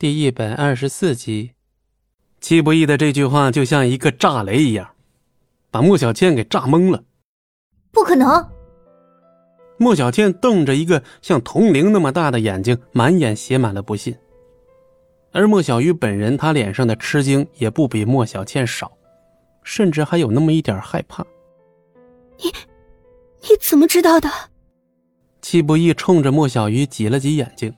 第一百二十四集，戚不义的这句话就像一个炸雷一样，把莫小倩给炸懵了。不可能！莫小倩瞪着一个像铜铃那么大的眼睛，满眼写满了不信。而莫小鱼本人，他脸上的吃惊也不比莫小倩少，甚至还有那么一点害怕。你，你怎么知道的？戚不义冲着莫小鱼挤了挤眼睛。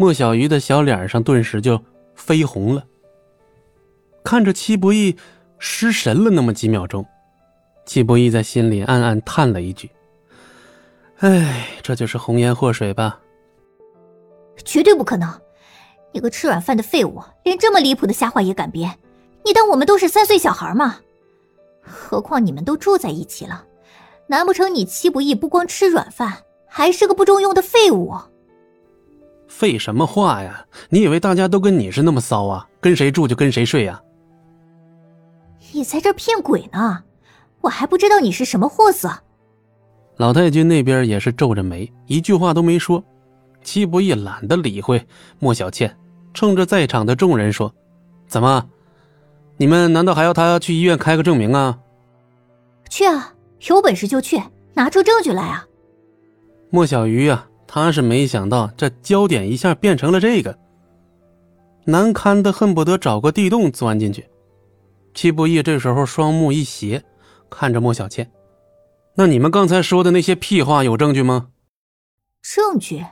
莫小鱼的小脸上顿时就绯红了。看着戚不义失神了那么几秒钟，戚不义在心里暗暗叹了一句：“哎，这就是红颜祸水吧？”绝对不可能！你个吃软饭的废物，连这么离谱的瞎话也敢编？你当我们都是三岁小孩吗？何况你们都住在一起了，难不成你戚不义不光吃软饭，还是个不中用的废物？废什么话呀！你以为大家都跟你是那么骚啊？跟谁住就跟谁睡呀？你在这骗鬼呢！我还不知道你是什么货色。老太君那边也是皱着眉，一句话都没说。戚不义懒得理会莫小倩，冲着在场的众人说：“怎么，你们难道还要他去医院开个证明啊？”“去啊，有本事就去，拿出证据来啊！”莫小鱼呀。他是没想到，这焦点一下变成了这个，难堪的恨不得找个地洞钻进去。戚不义这时候双目一斜，看着莫小倩：“那你们刚才说的那些屁话有证据吗？”“证据，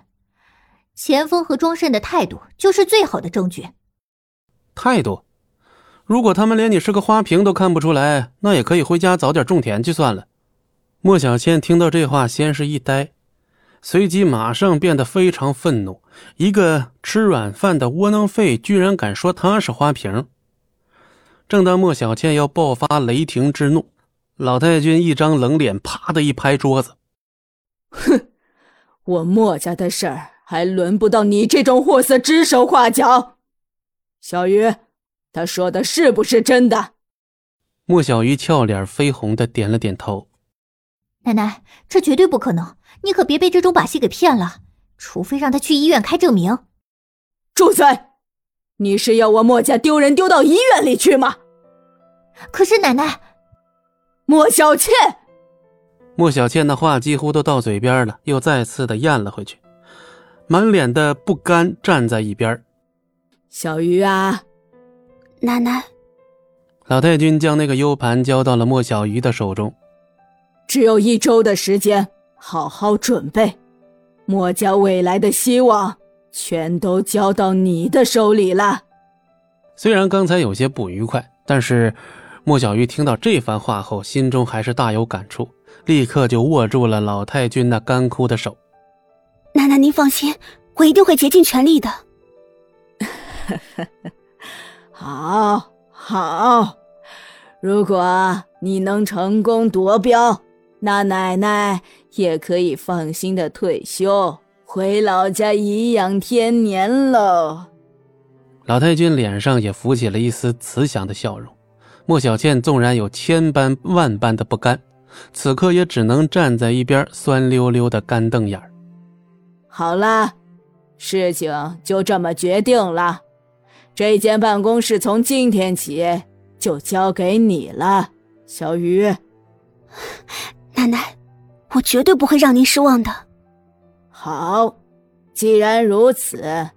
钱枫和庄慎的态度就是最好的证据。”“态度？如果他们连你是个花瓶都看不出来，那也可以回家早点种田去算了。”莫小倩听到这话，先是一呆。随即马上变得非常愤怒，一个吃软饭的窝囊废居然敢说他是花瓶。正当莫小倩要爆发雷霆之怒，老太君一张冷脸，啪的一拍桌子：“哼，我莫家的事儿还轮不到你这种货色指手画脚。”小鱼，他说的是不是真的？莫小鱼俏脸绯红的点了点头。奶奶，这绝对不可能。你可别被这种把戏给骗了，除非让他去医院开证明。住嘴！你是要我莫家丢人丢到医院里去吗？可是奶奶，莫小倩，莫小倩的话几乎都到嘴边了，又再次的咽了回去，满脸的不甘，站在一边。小鱼啊，奶奶，老太君将那个 U 盘交到了莫小鱼的手中，只有一周的时间。好好准备，莫家未来的希望全都交到你的手里了。虽然刚才有些不愉快，但是莫小鱼听到这番话后，心中还是大有感触，立刻就握住了老太君那干枯的手。奶奶，您放心，我一定会竭尽全力的。好，好，如果你能成功夺标。那奶奶也可以放心的退休，回老家颐养天年喽。老太君脸上也浮起了一丝慈祥的笑容。莫小倩纵然有千般万般的不甘，此刻也只能站在一边酸溜溜的干瞪眼好了，事情就这么决定了，这间办公室从今天起就交给你了，小雨。奶奶，我绝对不会让您失望的。好，既然如此，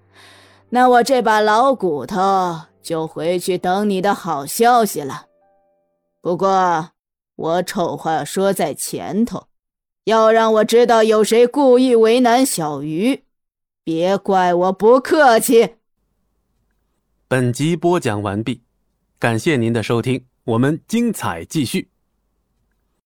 那我这把老骨头就回去等你的好消息了。不过，我丑话说在前头，要让我知道有谁故意为难小鱼，别怪我不客气。本集播讲完毕，感谢您的收听，我们精彩继续。